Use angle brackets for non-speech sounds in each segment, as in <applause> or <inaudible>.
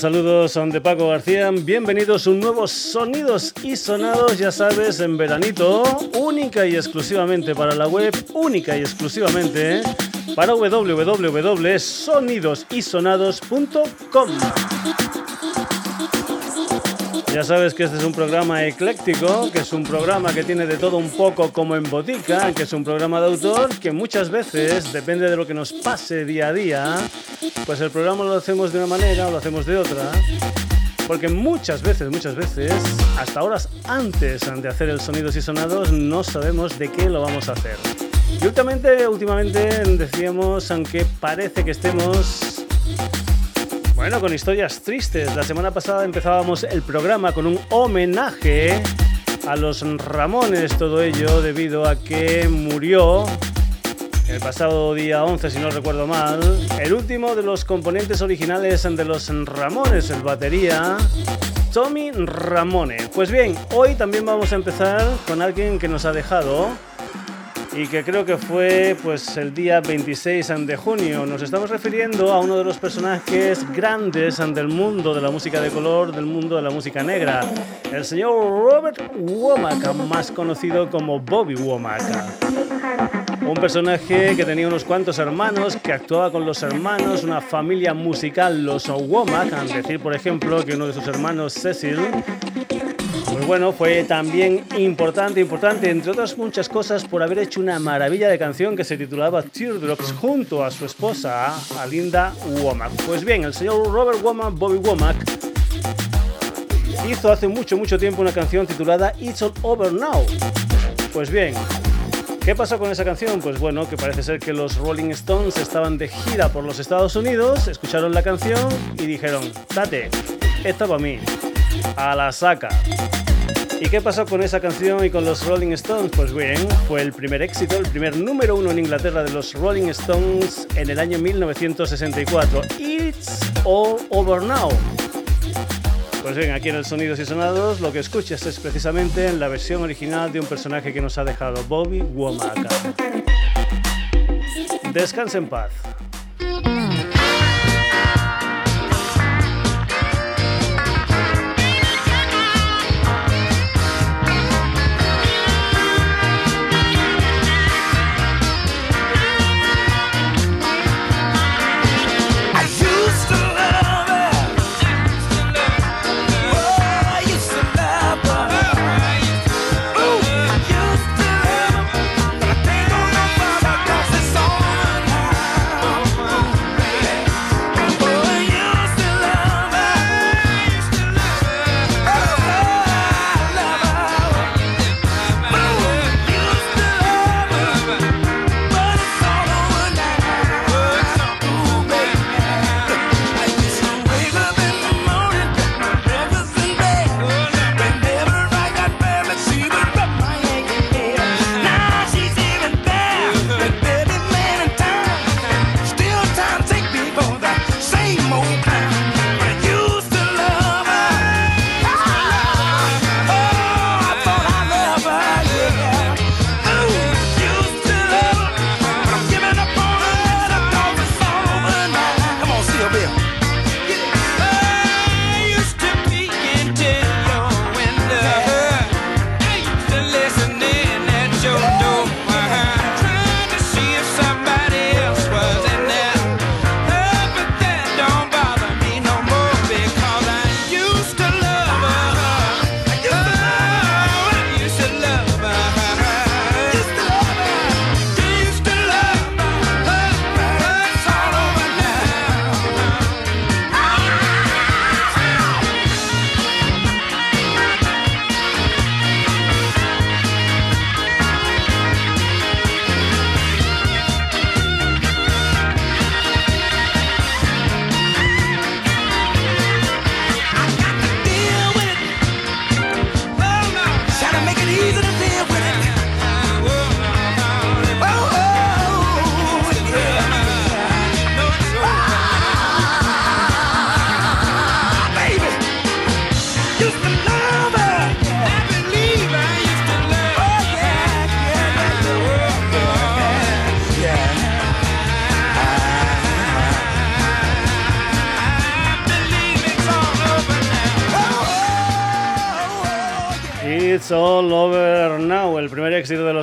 Saludos, son de Paco García. Bienvenidos a un nuevo Sonidos y Sonados, ya sabes, en veranito, única y exclusivamente para la web, única y exclusivamente para www.sonidosysonados.com. Ya sabes que este es un programa ecléctico, que es un programa que tiene de todo un poco como en botica, que es un programa de autor que muchas veces, depende de lo que nos pase día a día, pues el programa lo hacemos de una manera o lo hacemos de otra. Porque muchas veces, muchas veces, hasta horas antes de hacer el sonidos y sonados, no sabemos de qué lo vamos a hacer. Y últimamente, últimamente decíamos, aunque parece que estemos bueno, con historias tristes. La semana pasada empezábamos el programa con un homenaje a los Ramones, todo ello debido a que murió el pasado día 11, si no recuerdo mal, el último de los componentes originales de los Ramones, el batería. Tommy Ramone. Pues bien, hoy también vamos a empezar con alguien que nos ha dejado y que creo que fue pues el día 26 de junio. Nos estamos refiriendo a uno de los personajes grandes del mundo de la música de color, del mundo de la música negra, el señor Robert Womack, más conocido como Bobby Womack. Un personaje que tenía unos cuantos hermanos, que actuaba con los hermanos, una familia musical, los Womack, a decir por ejemplo que uno de sus hermanos, Cecil, bueno, fue también importante, importante, entre otras muchas cosas, por haber hecho una maravilla de canción que se titulaba Teardrops junto a su esposa, Alinda Womack. Pues bien, el señor Robert Womack, Bobby Womack, hizo hace mucho, mucho tiempo una canción titulada It's All Over Now. Pues bien, ¿Qué pasó con esa canción? Pues bueno, que parece ser que los Rolling Stones estaban de gira por los Estados Unidos, escucharon la canción y dijeron, date, esta para mí, a la saca. ¿Y qué pasó con esa canción y con los Rolling Stones? Pues bien, fue el primer éxito, el primer número uno en Inglaterra de los Rolling Stones en el año 1964. It's All Over Now. Pues bien, aquí en el Sonidos y Sonados lo que escuchas es precisamente en la versión original de un personaje que nos ha dejado Bobby Womack. Descanse en paz.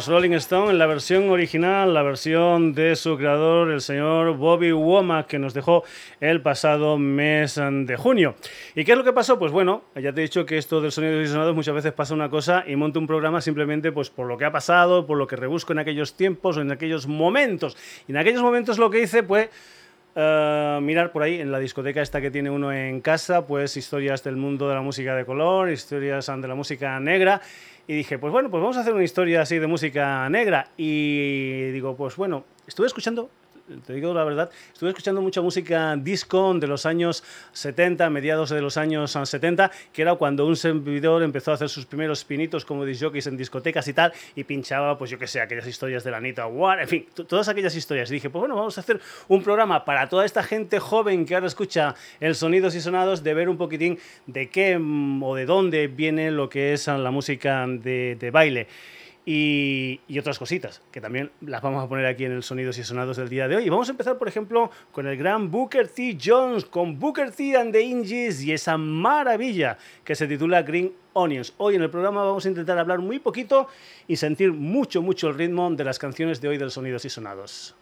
Rolling Stones en la versión original, la versión de su creador, el señor Bobby Womack, que nos dejó el pasado mes de junio. ¿Y qué es lo que pasó? Pues bueno, ya te he dicho que esto del sonido y sonados muchas veces pasa una cosa y monto un programa simplemente pues por lo que ha pasado, por lo que rebusco en aquellos tiempos o en aquellos momentos. Y en aquellos momentos lo que hice, pues mirar por ahí en la discoteca esta que tiene uno en casa, pues historias del mundo de la música de color, historias de la música negra. Y dije, pues bueno, pues vamos a hacer una historia así de música negra. Y digo, pues bueno, estuve escuchando te digo la verdad, estuve escuchando mucha música disco de los años 70, mediados de los años 70, que era cuando un servidor empezó a hacer sus primeros pinitos como disjockeys en discotecas y tal, y pinchaba, pues yo qué sé, aquellas historias de la Anita War, en fin, todas aquellas historias. Dije, pues bueno, vamos a hacer un programa para toda esta gente joven que ahora escucha el sonidos y sonados, de ver un poquitín de qué mm, o de dónde viene lo que es la música de baile y, otras cositas, que también las vamos a poner aquí en el Sonidos y Sonados del día de hoy. Y vamos a empezar, por ejemplo, con el gran Booker T. Jones, con Booker T. and the Inges y esa maravilla que se titula Green Onions. Hoy en el programa vamos a intentar hablar muy poquito y sentir mucho, mucho el ritmo de las canciones de hoy del Sonidos y Sonados.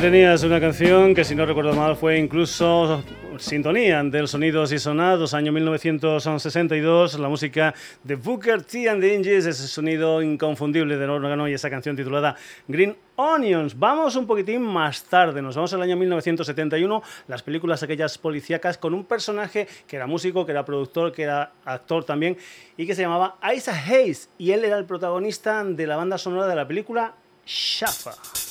Tenías una canción que, si no recuerdo mal, fue incluso sintonía del Sonidos y Sonados, año 1962, la música de Booker T and the Inges, ese sonido inconfundible del órgano y esa canción titulada Green Onions. Vamos un poquitín más tarde, nos vamos al año 1971, las películas aquellas policíacas con un personaje que era músico, que era productor, que era actor también y que se llamaba Isaac Hayes y él era el protagonista de la banda sonora de la película Shafa.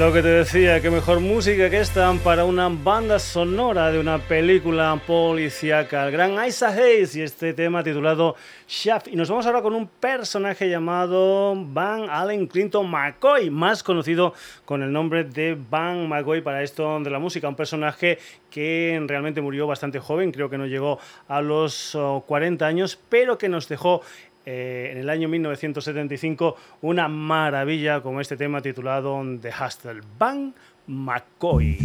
Lo que te decía, que mejor música que esta para una banda sonora de una película policíaca. El gran Isaac Hayes y este tema titulado Shaft. Y nos vamos ahora con un personaje llamado Van Allen Clinton McCoy, más conocido con el nombre de Van McCoy para esto de la música. Un personaje que realmente murió bastante joven, creo que no llegó a los 40 años, pero que nos dejó eh, en el año 1975 una maravilla con este tema titulado The Hustle, Van McCoy.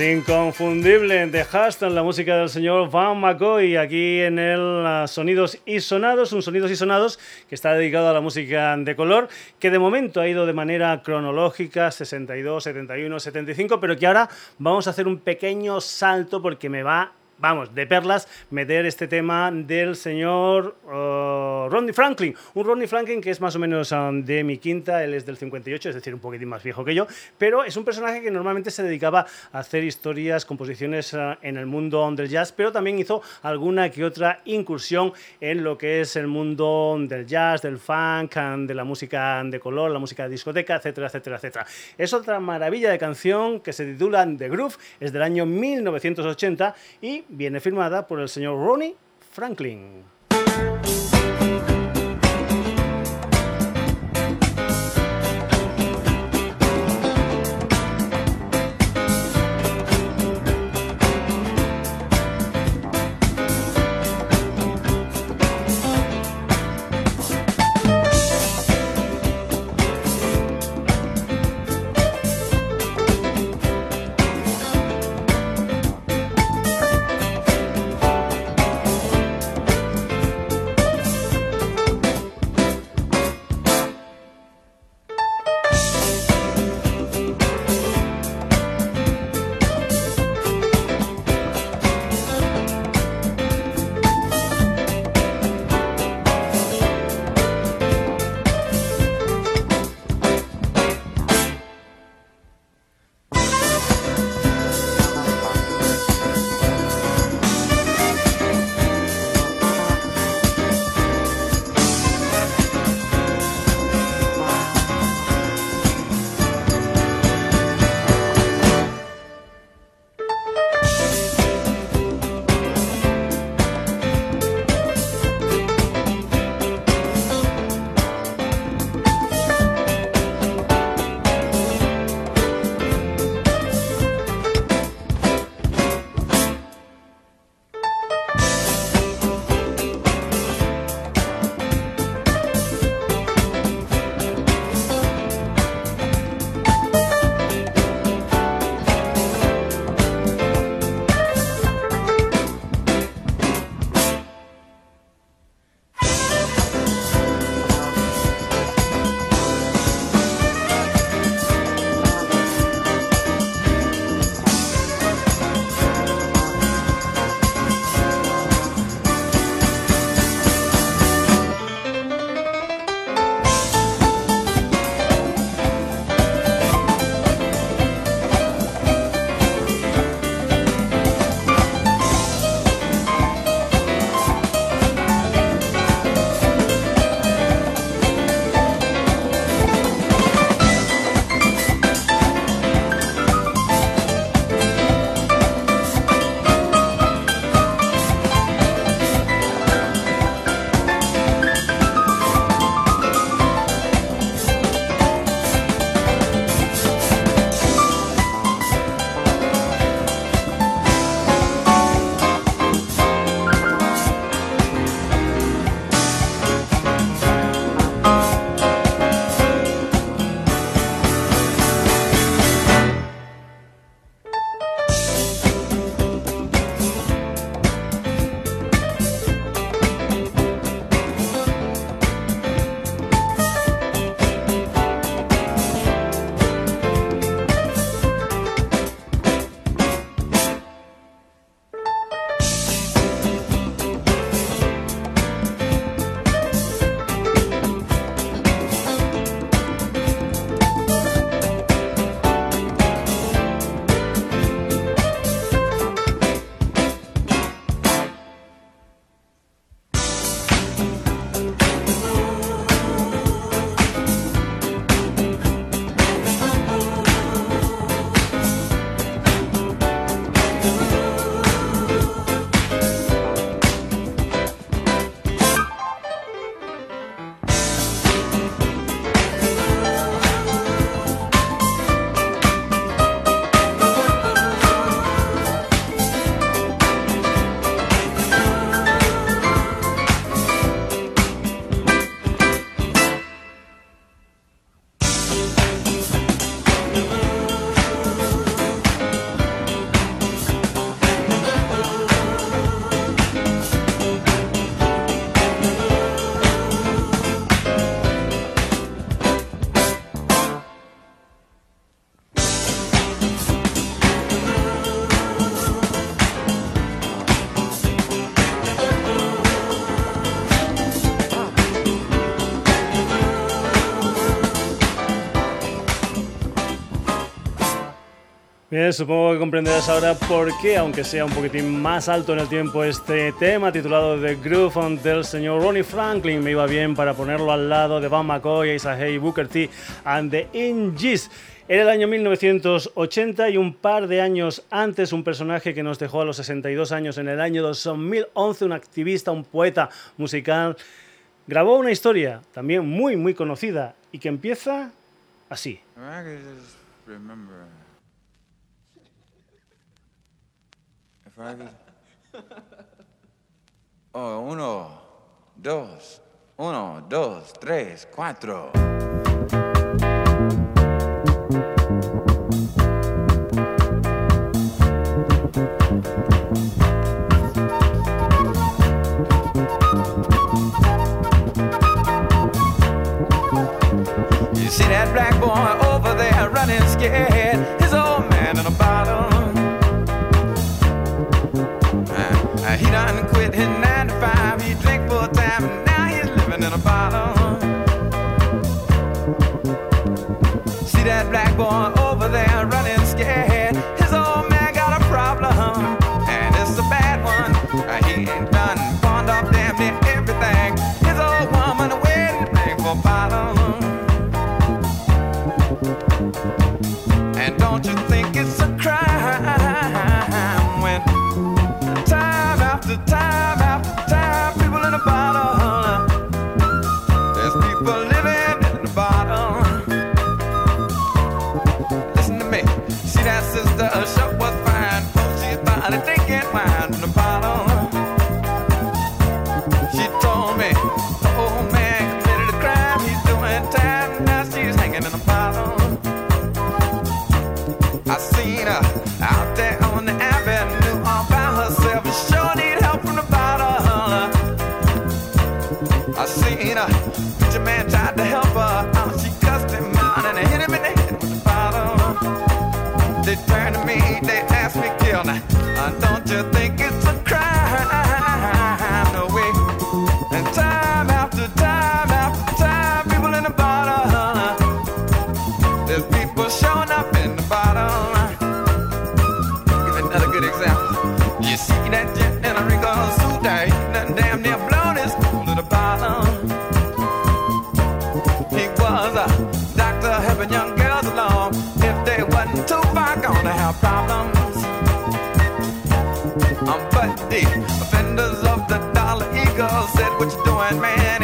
Inconfundible de Haston, la música del señor Van McCoy, aquí en el ah, Sonidos y Sonados, un Sonidos y Sonados que está dedicado a la música de color, que de momento ha ido de manera cronológica, 62, 71, 75, pero que ahora vamos a hacer un pequeño salto porque me va vamos, de perlas, meter este tema del señor uh, Rodney Franklin. Un Rodney Franklin que es más o menos um, de mi quinta, él es del 58, es decir, un poquitín más viejo que yo, pero es un personaje que normalmente se dedicaba a hacer historias, composiciones uh, en el mundo del jazz, pero también hizo alguna que otra incursión en lo que es el mundo del jazz, del funk, um, de la música de color, la música de discoteca, etcétera, etcétera, etcétera. Es otra maravilla de canción que se titula The Groove, es del año 1980 y viene firmada por el señor Ronnie Franklin. Supongo que comprenderás ahora por qué, aunque sea un poquitín más alto en el tiempo, este tema titulado The Groove on del señor Ronnie Franklin me iba bien para ponerlo al lado de Van McCoy, Isaac Booker T and the Ingies. Era el año 1980 y un par de años antes un personaje que nos dejó a los 62 años en el año 2011, un activista, un poeta musical, grabó una historia también muy muy conocida y que empieza así. I can just remember. private. Oh, uno, dos, uno, dos, tres, cuatro. out there. what you doing, man?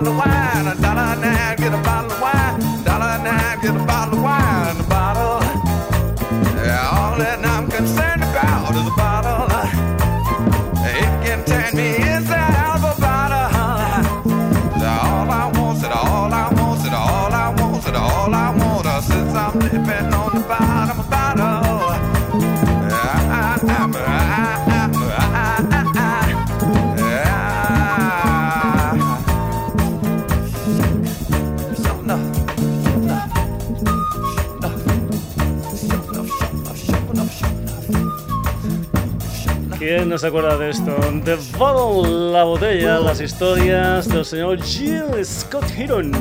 wonder why. ¿Quién no se acuerda de esto? The Bottle, la botella, las historias del señor Jill Scott Heron.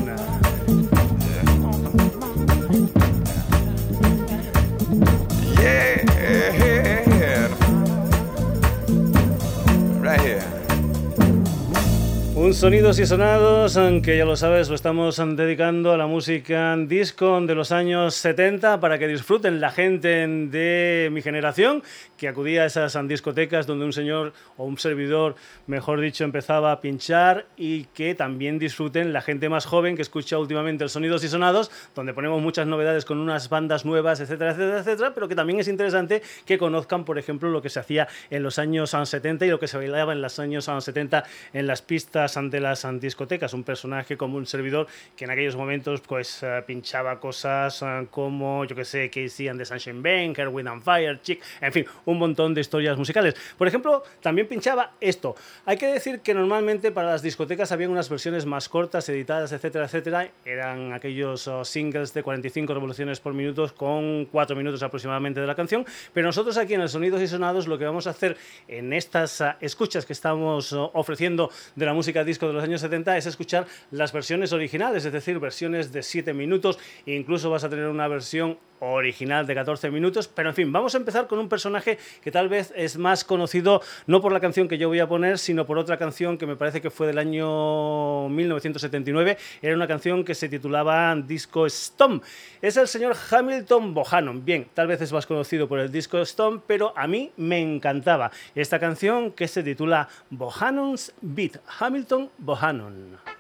Sonidos y sonados, aunque ya lo sabes, lo estamos dedicando a la música disco de los años 70 para que disfruten la gente de mi generación que acudía a esas discotecas donde un señor o un servidor, mejor dicho, empezaba a pinchar y que también disfruten la gente más joven que escucha últimamente el Sonidos y Sonados, donde ponemos muchas novedades con unas bandas nuevas, etcétera, etcétera, etcétera, pero que también es interesante que conozcan, por ejemplo, lo que se hacía en los años 70 y lo que se bailaba en los años 70 en las pistas ante las discotecas. Un personaje como un servidor que en aquellos momentos pues eh, pinchaba cosas eh, como, yo que sé, Casey and the Sunshine Bank, Erwin and Fire, Chick, en fin, un montón de historias musicales. Por ejemplo, también pinchaba esto. Hay que decir que normalmente para las discotecas habían unas versiones más cortas, editadas, etcétera, etcétera. Eran aquellos oh, singles de 45 revoluciones por minuto con 4 minutos aproximadamente de la canción. Pero nosotros aquí en el Sonidos y Sonados lo que vamos a hacer en estas ah, escuchas que estamos oh, ofreciendo de la música de los años 70 es escuchar las versiones originales, es decir, versiones de 7 minutos. Incluso vas a tener una versión original de 14 minutos, pero en fin, vamos a empezar con un personaje que tal vez es más conocido no por la canción que yo voy a poner, sino por otra canción que me parece que fue del año 1979, era una canción que se titulaba Disco Stomp. Es el señor Hamilton Bohannon. Bien, tal vez es más conocido por el Disco Stomp, pero a mí me encantaba esta canción que se titula Bohannon's Beat, Hamilton Bohannon.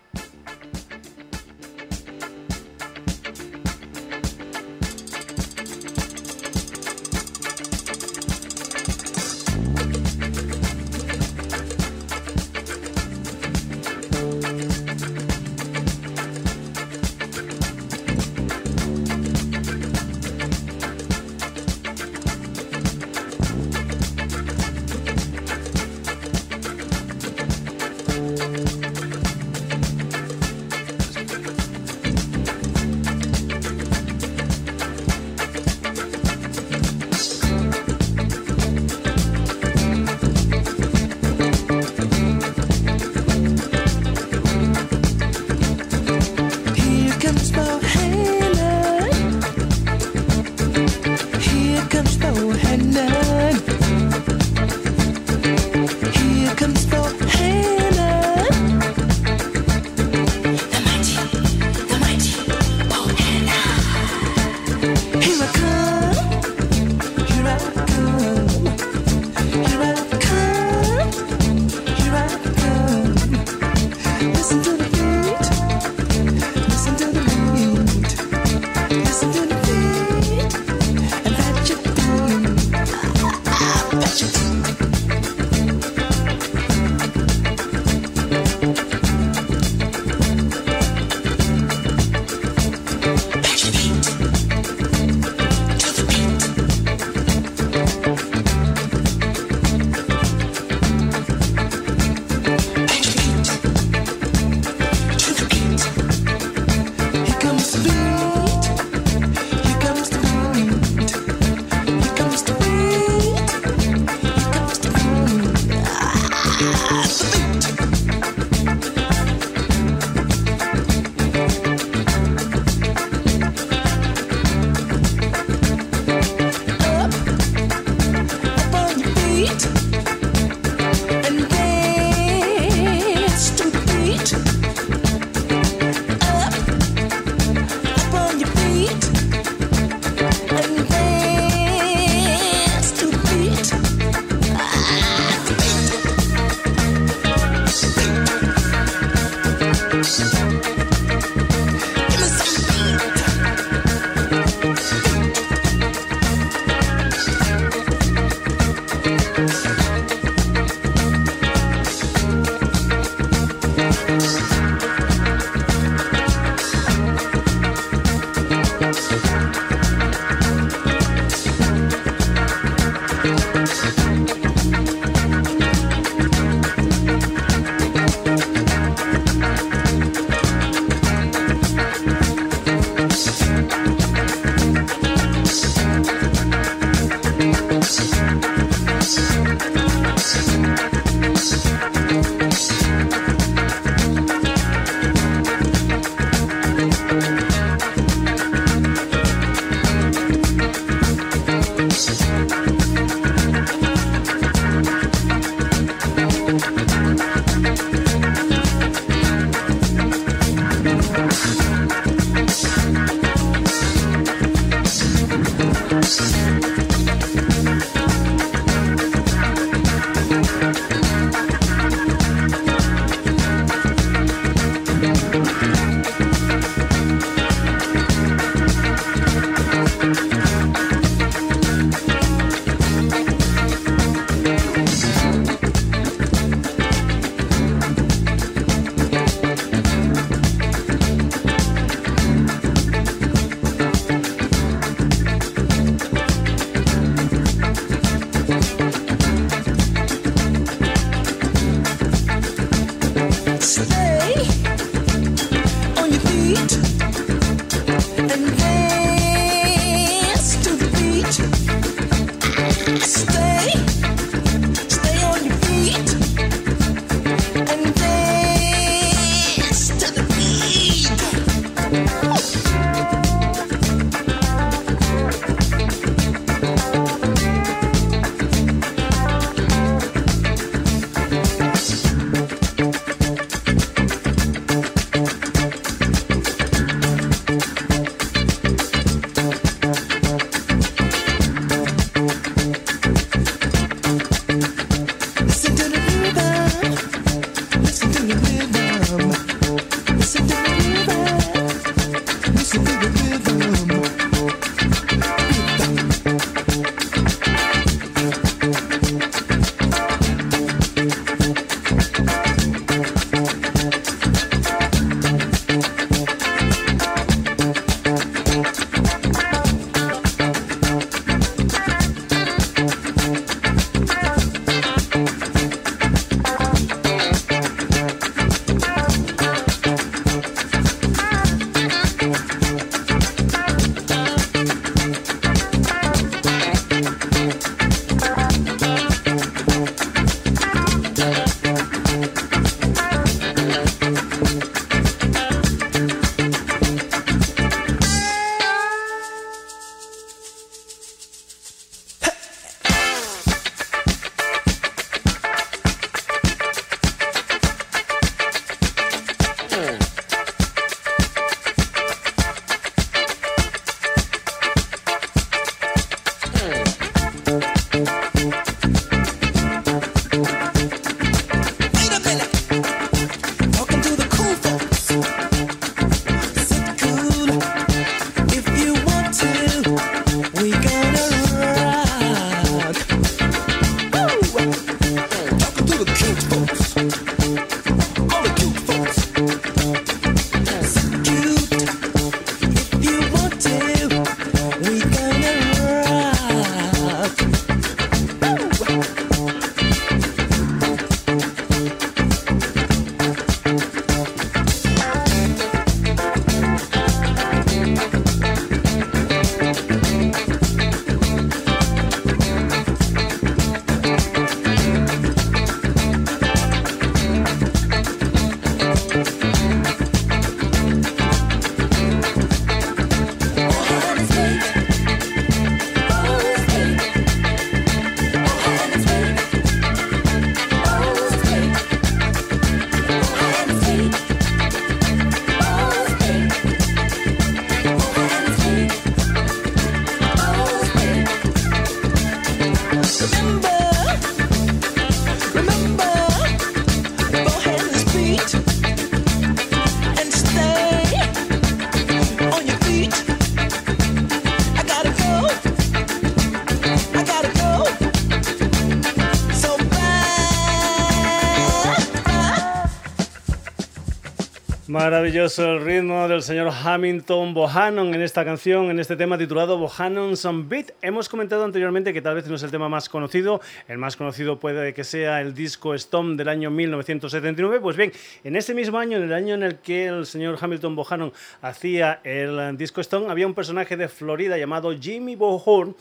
Maravilloso el ritmo del señor Hamilton Bohannon en esta canción, en este tema titulado Bohannon's Beat. Hemos comentado anteriormente que tal vez no es el tema más conocido, el más conocido puede que sea el disco Stone del año 1979. Pues bien, en ese mismo año, en el año en el que el señor Hamilton Bohannon hacía el disco Stone, había un personaje de Florida llamado Jimmy Bohorn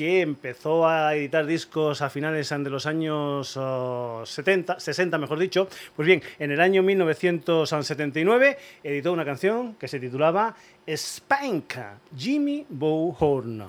que empezó a editar discos a finales de los años 70, 60, mejor dicho. Pues bien, en el año 1979 editó una canción que se titulaba Spank, Jimmy Bowhorn.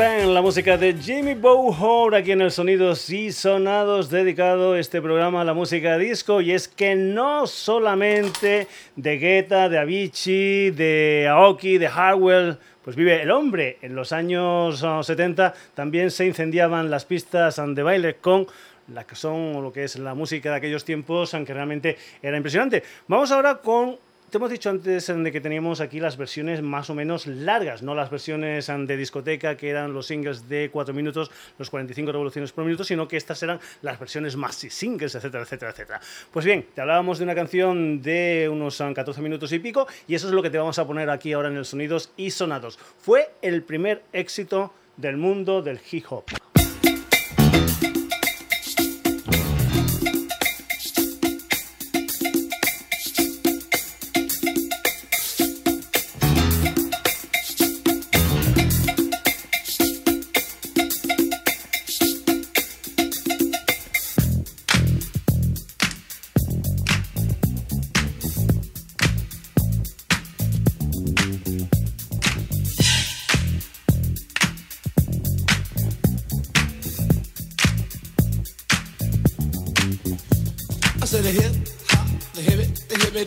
La música de Jimmy Bowhor aquí en el Sonidos y Sonados, dedicado este programa a la música disco. Y es que no solamente de Guetta, de Avicii, de Aoki, de Harwell, pues vive el hombre. En los años 70 ah, también se incendiaban las pistas de baile con la que son lo que es la música de aquellos tiempos, aunque realmente era impresionante. Vamos ahora con te hemos dicho antes de que teníamos aquí las versiones más o menos largas, no las versiones de discoteca que eran los singles de 4 minutos, los 45 revoluciones por minuto, sino que estas eran las versiones más singles, etcétera, etcétera, etcétera. Pues bien, te hablábamos de una canción de unos 14 minutos y pico y eso es lo que te vamos a poner aquí ahora en el Sonidos y Sonados. Fue el primer éxito del mundo del hip hop.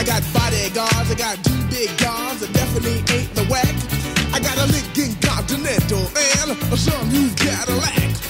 I got bodyguards, I got two big guns, that definitely ain't the whack. I got a Lincoln Continental and a some new Cadillac.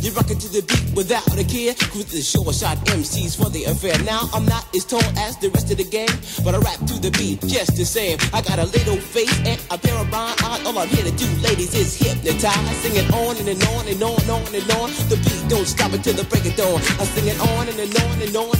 You're rocking to the beat without a care. Cruise the short shot MCs for the affair. Now I'm not as tall as the rest of the gang, but I rap to the beat just the same. I got a little face and a pair of rhyme eyes. All I'm here to do, ladies, is hypnotize. Singing on and, and on and on and on and on. The beat don't stop until the break of dawn. I sing it on and, and on and on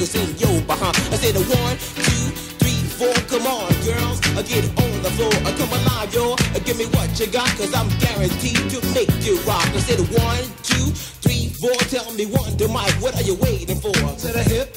jiggles in your behind. I say the one, two, three, four. Come on, girls, I get on the floor. I come alive, yo. Uh, give me what you got, cause I'm guaranteed to make you rock. I said one, two, three, four. Tell me one, to Mike, what are you waiting for? To the hip,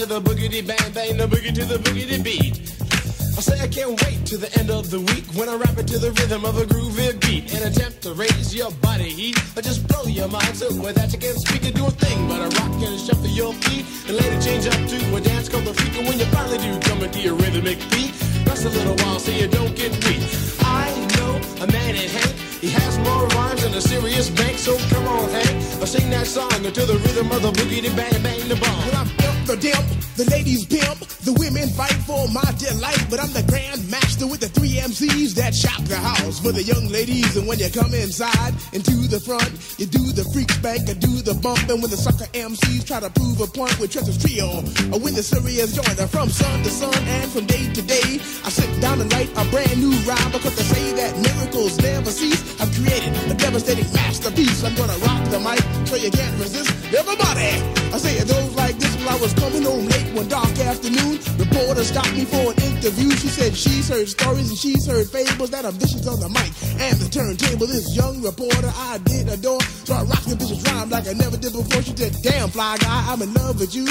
To the boogity bang bang, the boogie to the boogity beat. I say I can't wait to the end of the week when I rap it to the rhythm of a groovy beat. and attempt to raise your body heat or just blow your mind so with that you can't speak and do a thing but a rock and shuffle your feet and later change up to a dance called the freak. And when you finally do come into your rhythmic beat, rest a little while so you don't get weak. I a man in Hank. He has more rhymes than a serious bank, so come on, Hank. I'll sing that song until the rhythm of the boogie bang bang the bomb the dimp, the ladies pimp, the women fight for my delight. But I'm the grand master with the three MCs that shop the house for the young ladies. And when you come inside and into the front, you do the freak spank and do the bump. And when the sucker MCs try to prove a point with Trevor's trio, or when the serious joiner from sun to sun and from day to day, I sit down and write a brand new rhyme because they say that miracles never cease. I've created a devastating masterpiece. I'm gonna rock the mic so you can't resist. Everybody, I say it goes like this while I was coming home late one dark afternoon. Reporter stopped me for an interview. She said she's heard stories and she's heard fables that are vicious on the mic and the turntable. This young reporter I did adore. So I rocked the vicious rhyme like I never did before. She said, Damn, fly guy, I'm in love with you.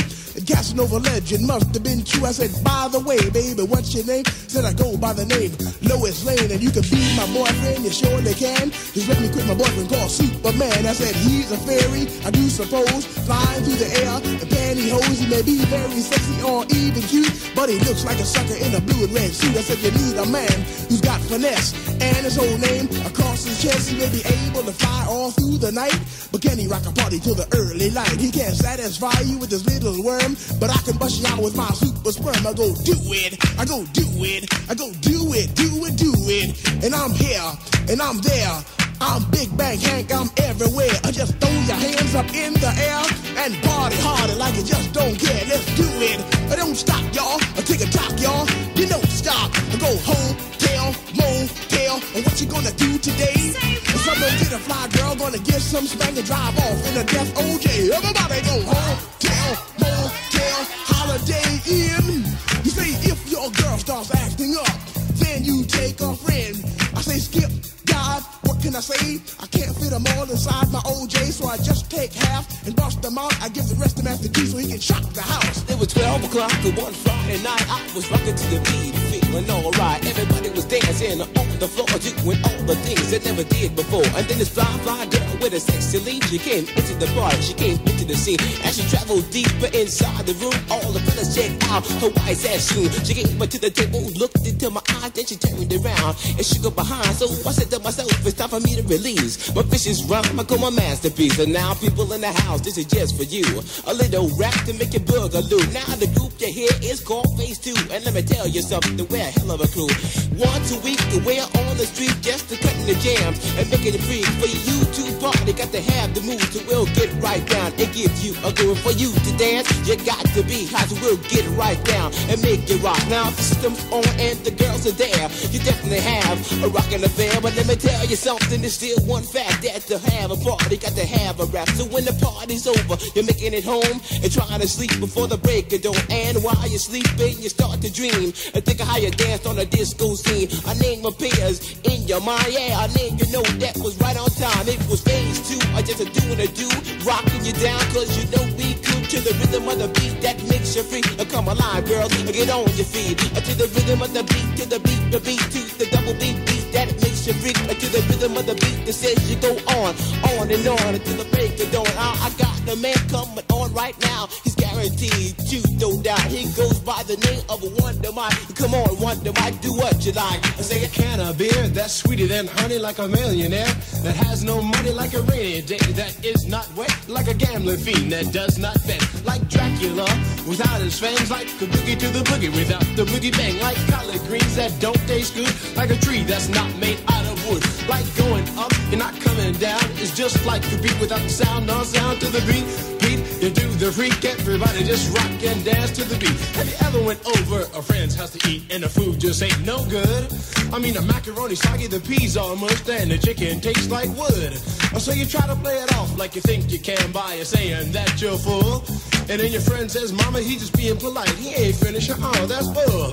Casanova legend must have been true. I said, By the way, baby, what's your name? Said I go by the name Lois Lane, and you can be my boyfriend. You surely can. Just let me quit my boyfriend called Superman. I said, He's a fairy, I do suppose, flying through the air in pantyhose. He may be very sexy or even cute, but he looks like a sucker in a blue and red suit. I said you need a man who's got finesse and his whole name across his chest. He may be able to fly all through the night, but can he rock a party till the early light? He can't satisfy you with his little worm, but I can bust you out with my super sperm. I go do it, I go do it, I go do it, do it, do it, and I'm here and I'm there. I'm Big Bang Hank, I'm everywhere. I just throw your hands up in the air and party harder like you just don't care. Let's do it. I don't stop, y'all. I take a talk, y'all. You don't stop. I go home, tell, motel. And what you gonna do today? Some get a fly girl, gonna get some spank and drive off in a death OJ. Everybody go home, tell, motel, holiday in. You say if your girl starts acting up, then you take a friend. I say skip God, what can I say? I can't fit them all inside my OJ, so I just take half and bust them out. I give the rest to Master Gee so he can shock the house. It was 12 o'clock on one Friday night. I was rocking to the beat, feeling alright. Everybody was dancing on the floor, doing all the things they never did before. And then this fly, fly girl with a sexy lead, she came into the bar, she came into the scene. As she traveled deeper inside the room, all the fellas checked out her white ass shoe. She came up to the table, looked into my eyes, then she turned around and she go behind. So I said to myself, it's time for me to release my vicious rhyme. I call my masterpiece. And now, people in the house, this is just for you. A little rap to make you boogaloo. Now, the group you hear is called Phase 2. And let me tell you something, we're a hell of a crew. Once a week, we're on the street just to cutting the jams and making it free. For you to party, got to have the mood, so we'll get right down and give you a groove. For you to dance, you got to be hot, so we'll get right down and make it rock. Now, the system's on and the girls are there. You definitely have a rockin' affair, but let me tell you something, there's still one fact that to have a party, got to have a rap. So when the party's over, you're making it home and trying to sleep before the break of dawn. And while you're sleeping, you start to dream and think of how you danced on a disco scene. I name appears in your mind, yeah, I name you know that was right on time. It was phase two, I just a doing a do, rocking you down, cause you know we could to the rhythm of the beat that makes you free. Come alive, girls, get on your feet. To the rhythm of the beat, to the beat, the beat, to the double beat beat that makes you freak. To the rhythm of the beat that says you go on, on and on until the break of dawn. I, I got the man coming on right now. He's guaranteed to, no doubt. He goes by by the name of Wonder Mike. Come on, Wonder Mike, do what you like. I say a can of beer that's sweeter than honey, like a millionaire that has no money, like a rainy day that is not wet, like a gambling fiend that does not bet, like Dracula without his fangs, like a boogie to the boogie without the boogie bang, like collard greens that don't taste good, like a tree that's not made out of wood, like going up and not coming down. It's just like the beat without the sound, no sound to the beat. Beat, you do the freak, everybody just rock and dance to the beat. Have you ever went over a friend's house to eat and the food just ain't no good? I mean, the macaroni soggy, the peas all mushed, and the chicken tastes like wood. So you try to play it off like you think you can by saying that you're full. And then your friend says, Mama, he just being polite. He ain't finished. Oh, that's bull.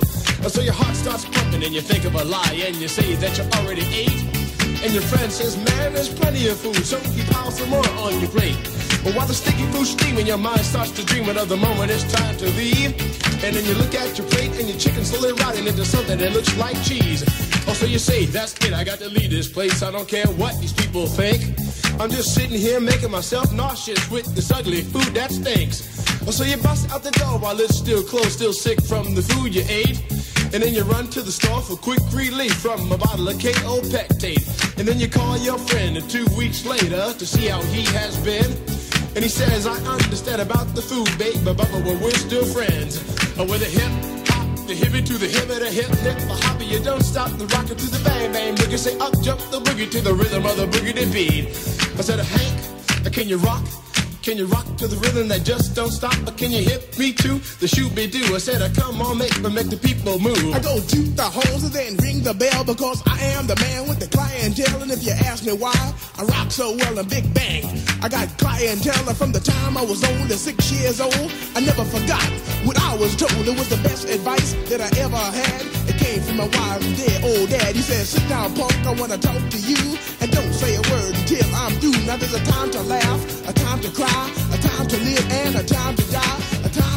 So your heart starts pumping and you think of a lie and you say that you already ate. And your friend says, man, there's plenty of food, so he piles some more on your plate. But while the sticky food's steaming, your mind starts to dream of the moment it's time to leave. And then you look at your plate and your chicken slowly rotting into something that looks like cheese. Oh, so you say, that's it, I got to leave this place. I don't care what these people think. I'm just sitting here making myself nauseous with this ugly food that stinks. Oh, so you bust out the door while it's still closed, still sick from the food you ate. And then you run to the store for quick relief from a bottle of Kaopectate. And then you call your friend two weeks later to see how he has been. And he says, I understand about the food, babe, but, but but we're still friends. Uh, with a hip hop, the hippie to the hip, the hip hip, the you don't stop the rocker to the bang bang boogie. Say up jump the boogie to the rhythm of the boogie to beat. I said, Hank, can you rock? Can you rock to the rhythm that just don't stop? But can you hit me too? The shoot be do. I said, I come on, make me make the people move. I go to the holes and then ring the bell because I am the man with the clientele. And if you ask me why I rock so well in Big Bang, I got clientele from the time I was only six years old. I never forgot what I was told. It was the best advice that I ever had. It came from my wise and dead old dad. He said, sit down, punk, I want to talk to you. And don't say a word until I'm through. Now there's a time to laugh, a time to cry, a time to live and a time to die,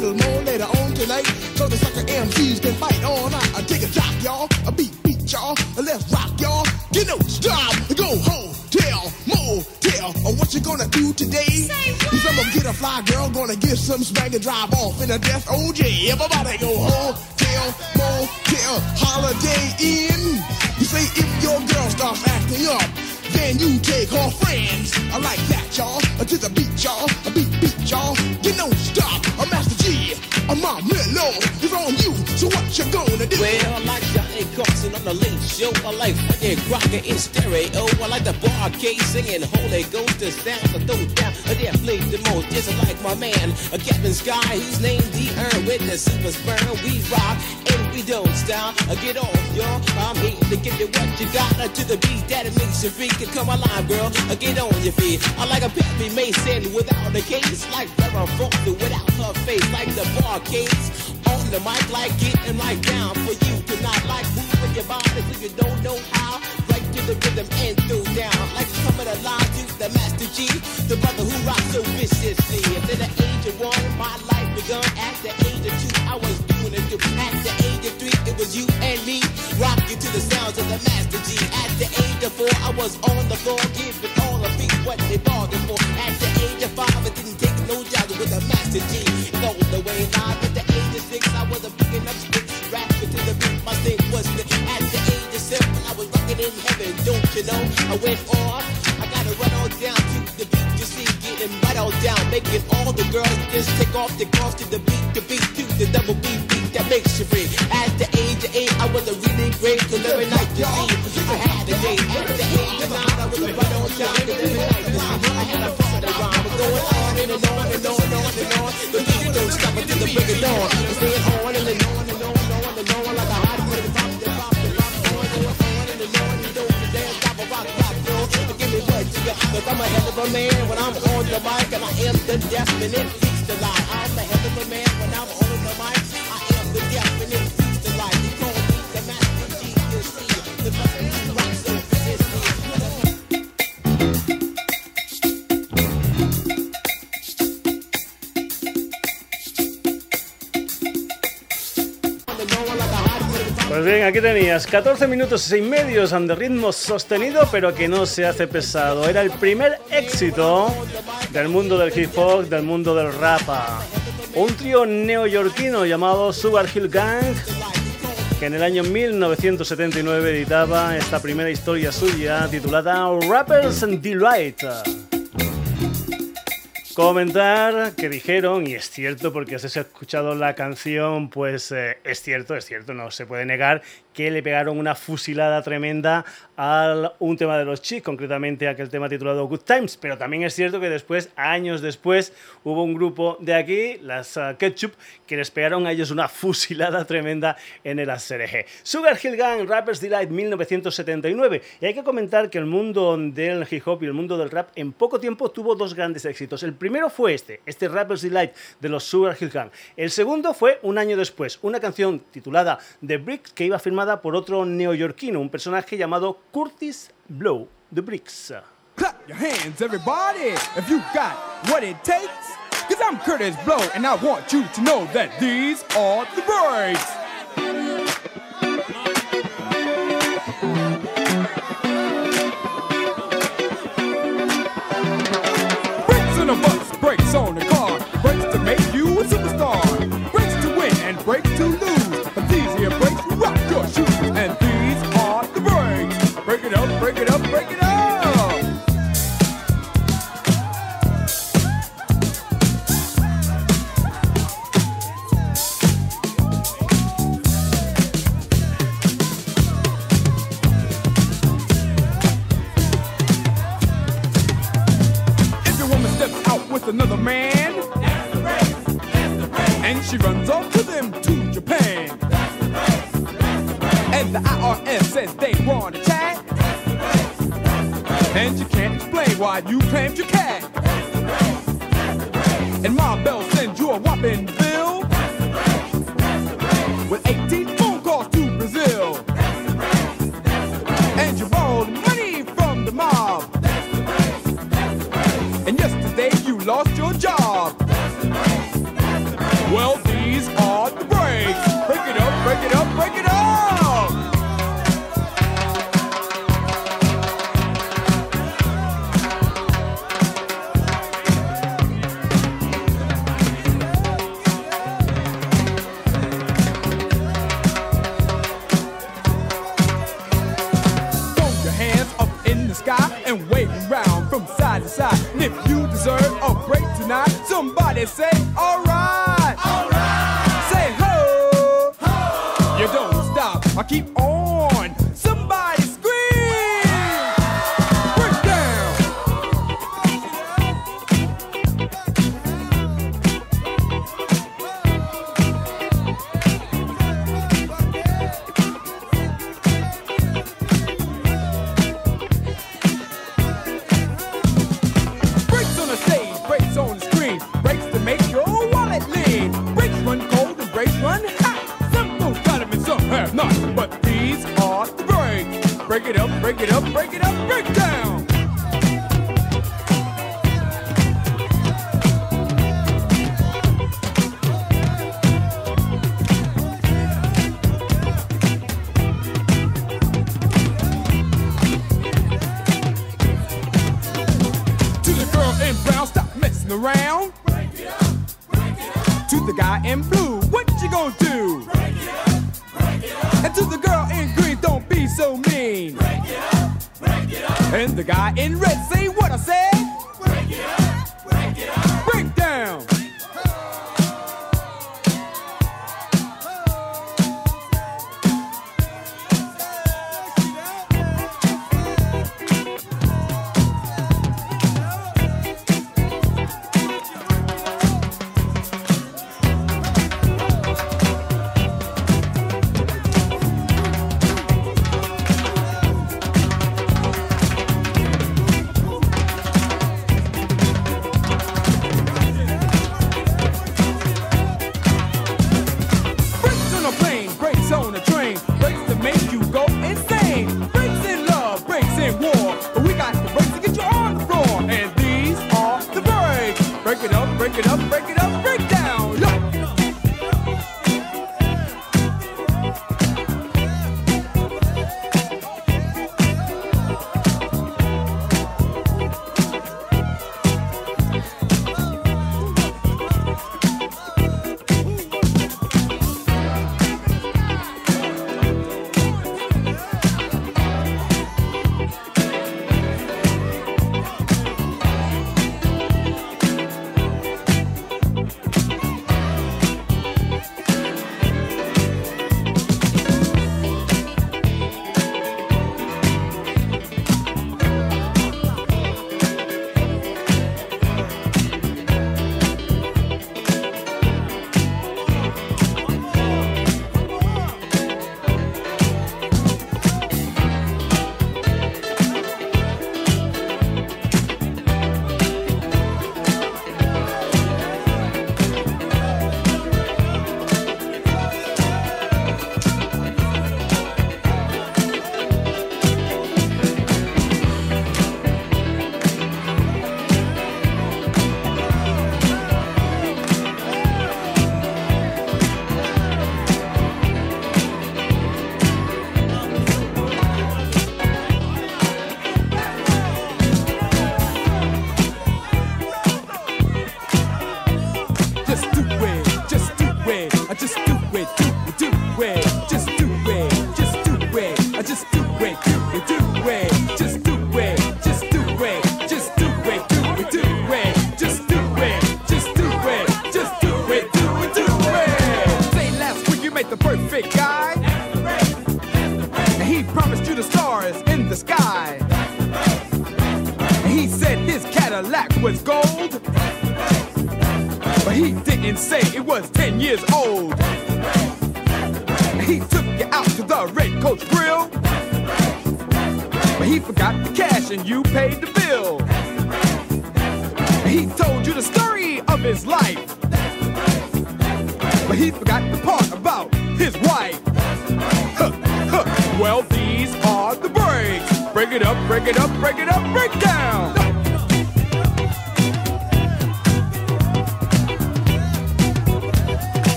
little more later on tonight, so the sucker MCs can fight all night. I take a drop, y'all, a beat, beat, y'all, a left rock, y'all. Get no stop, go home, tell, motel, or what you gonna do today? Say Cause I'm gonna get a fly girl, gonna get some spank and drive off in a death OJ. Everybody go home, tell, motel, holiday in. You say if your girl starts acting up, then you take her friends. I like that, y'all. Uh, to the beat, y'all. A beat, beat, y'all. You know, stop. A Master Gee. A my mellow is on you. So what you gonna do? Well, I like Johnny Carson on the late show. I like Frankie Crocker in stereo. I like the Bar-Kays singing Holy Ghost. The sounds I throw down. They play the most. Just like my man, a Captain Sky, who's named the Earn with the super sperm. We rock and we don't stop. Uh, get off, y'all. I'm here to give you what you got to the beat that it makes you freak. Come alive, girl. Uh, get on your feet. I like a Perry Mason without a case. Like Farrah Fawcett without her face. Like the Bar-Kays. The mic, like getting right down for you to not like moving your body so you don't know how. Right to the rhythm and throw down. Like coming alive to the Master Gee. The brother who rocks so viciously. At the age of one, my life begun. At the age of two, I was doing it too. At the age of three, it was you and me. Rocking to the sounds of the Master Gee. At the age of four, I was on the floor giving all the beat what they bargained for. At the age of five, I didn't take no jobs with the Master Gee. Go the way live. At the I was a picking up sticks, rapping to the beat. My thing was lit. At the age of seven, I was rocking in heaven. Don't you know? I went off. I gotta run on down to the beat. You see, getting right on down, making all the girls just take off the cross to the beat, the beat to the double beat, beat that makes you free. At the age of eight, I was a really great, cause every night you see, cause I'm a hell of a man when I'm on the mic and I am the definite beast to lie. I'm a hell of a man bien, aquí tenías 14 minutos y medios de ritmo sostenido, pero que no se hace pesado. Era el primer éxito del mundo del hip hop, del mundo del rap. Un trío neoyorquino llamado Sugar Hill Gang, que en el año 1979 editaba esta primera historia suya titulada Rappers and Delight. Comentar que dijeron, y es cierto porque has escuchado la canción, pues eh, es cierto, es cierto, no se puede negar que le pegaron una fusilada tremenda a un tema de los Chicks, concretamente aquel tema titulado Good Times. Pero también es cierto que después, años después, hubo un grupo de aquí, las uh, Ketchup, que les pegaron a ellos una <laughs> fusilada tremenda en el ACRG. Sugar Hill Gang, Rappers Delight 1979. Y hay que comentar que el mundo del hip hop y el mundo del rap en poco tiempo tuvo dos grandes éxitos. El primero fue este, este Rappers Delight de los Sugar Hill Gang. El segundo fue un año después, una canción titulada The Bricks que iba firmada por otro neoyorquino, un personaje llamado Kurtis Blow, The Breaks. Clap your hands, everybody, if you got what it takes. Cause I'm Kurtis Blow, and I want you to know that these are the breaks.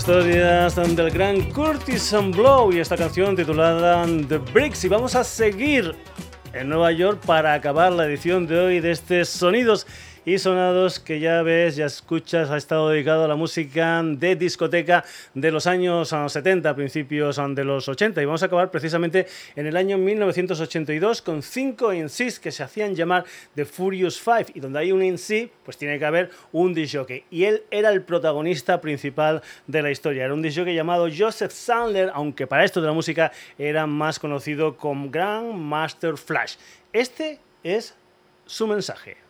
Historias del gran Curtis Blow y esta canción titulada The Bricks. Y vamos a seguir en Nueva York para acabar la edición de hoy de este Sonidos y sonados que ya ves, ya escuchas, ha estado dedicado a la música de discoteca de los años 70, ah, principios ah, de los 80. Y vamos a acabar precisamente en el año 1982 con cinco NCs que se hacían llamar The Furious Five. Y donde hay un NC, pues tiene que haber un disjockey. Y él era el protagonista principal de la historia. Era un disjockey llamado Joseph Sandler, aunque para esto de la música era más conocido como Grand Master Flash. Este es su mensaje.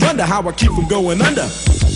wonder how I keep from going under.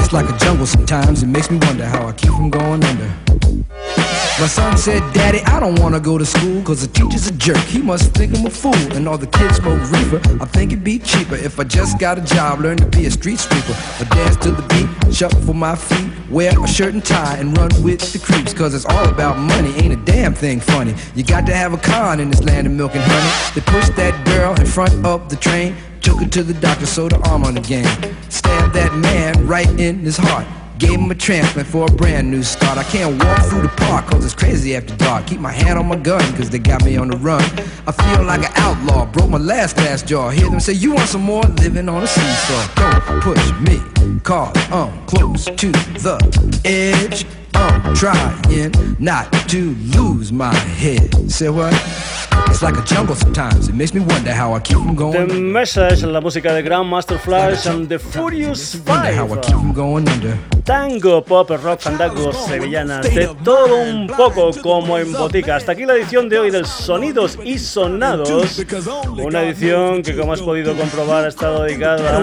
It's like a jungle sometimes, it makes me wonder how I keep from going under. My son said, Daddy, I don't wanna go to school Cause the teacher's a jerk, he must think I'm a fool. And all the kids oh, smoke reefer, I think it'd be cheaper If I just got a job, learn to be a street sweeper. I dance to the beat, shuffle my feet Wear a shirt and tie and run with the creeps Cause it's all about money, ain't a damn thing funny. You got to have a con in this land of milk and honey. They pushed that girl in front of the train Took her to the doctor, sewed her arm on again Stabbed that man right in his heart Gave him a transplant for a brand new start. I can't walk through the park cause it's crazy after dark. Keep my hand on my gun cause they got me on the run. I feel like an outlaw, broke my last glass jaw. Hear them say, You want some more? Living on a seesaw. Don't push me, cause I'm close to the edge. I'm trying not to lose my head. Say what? It's like a jungle sometimes. It makes me wonder how I keep from The going. Message, la música de Grandmaster Flash and the Furious Wonder how I keep Five. from going under. Tango, pop, rock, fandangos, sevillanas, de todo un poco como en botica. Hasta aquí la edición de hoy del Sonidos y Sonados. Una edición que, como has podido comprobar, ha estado dedicada a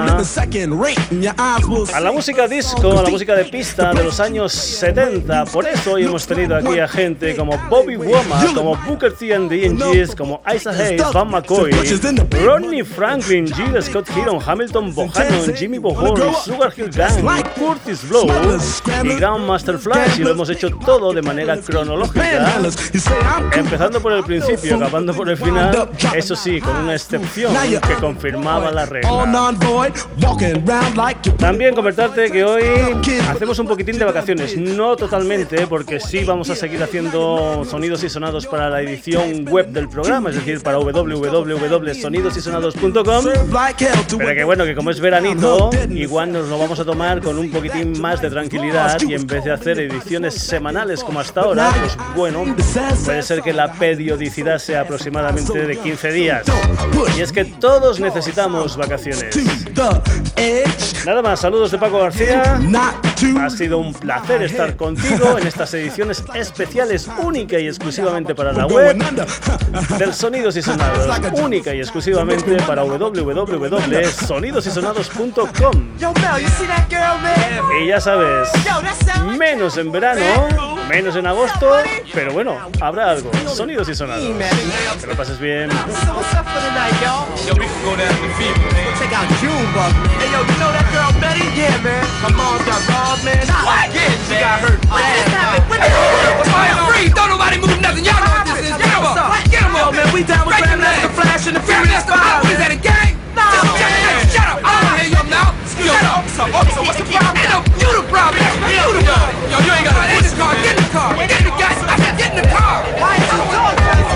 la música disco, a la música de pista de los años 70. Por eso hoy hemos tenido aquí a gente como Bobby Womack, como Booker T and the como Isa Hayes, Van McCoy, Rodney Franklin, Jill Scott Heron, Hamilton Bohannon, Jimmy Bohorn, Sugar Hill Gang, Curtis Blow y Grandmaster Flash. Y lo hemos hecho todo de manera cronológica. Empezando por el principio, acabando por el final, eso sí, con una excepción que confirmaba la regla. También comentarte que hoy hacemos un poquitín de vacaciones, no totalmente, porque sí vamos a seguir haciendo sonidos y sonados para la edición web del programa, es decir, para www.sonidosysonados.com. Pero que bueno, que como es veranito, igual nos lo vamos a tomar con un poquitín más de tranquilidad y en vez de hacer ediciones semanales como hasta ahora, pues bueno, puede ser que la periodicidad sea aproximadamente de 15 días. Y es que todos necesitamos vacaciones. Nada más, saludos de Paco García. Ha sido un placer estar contigo en estas ediciones especiales única y exclusivamente para la web del Sonidos y Sonados, única y exclusivamente para www.sonidosysonados.com. Y ya sabes, menos en verano, menos en agosto, pero bueno, habrá algo. Sonidos y Sonados. Que lo pases bien. Hey, yo, you know that girl Betty? Yeah, man. My got man. She got hurt. What's fire free? Don't nobody move nothing. Y'all know what this is. Get up. Get him Yo, man, we down with your Grandmaster. Flash and the Furious Five. What is that, a gang? No, Shut up, up. I don't hear you up now. Shut up. What's the problem? You the problem. You the problem. Yo, you ain't got to get in the car. Get in the car. Get in the. I said, get in the car.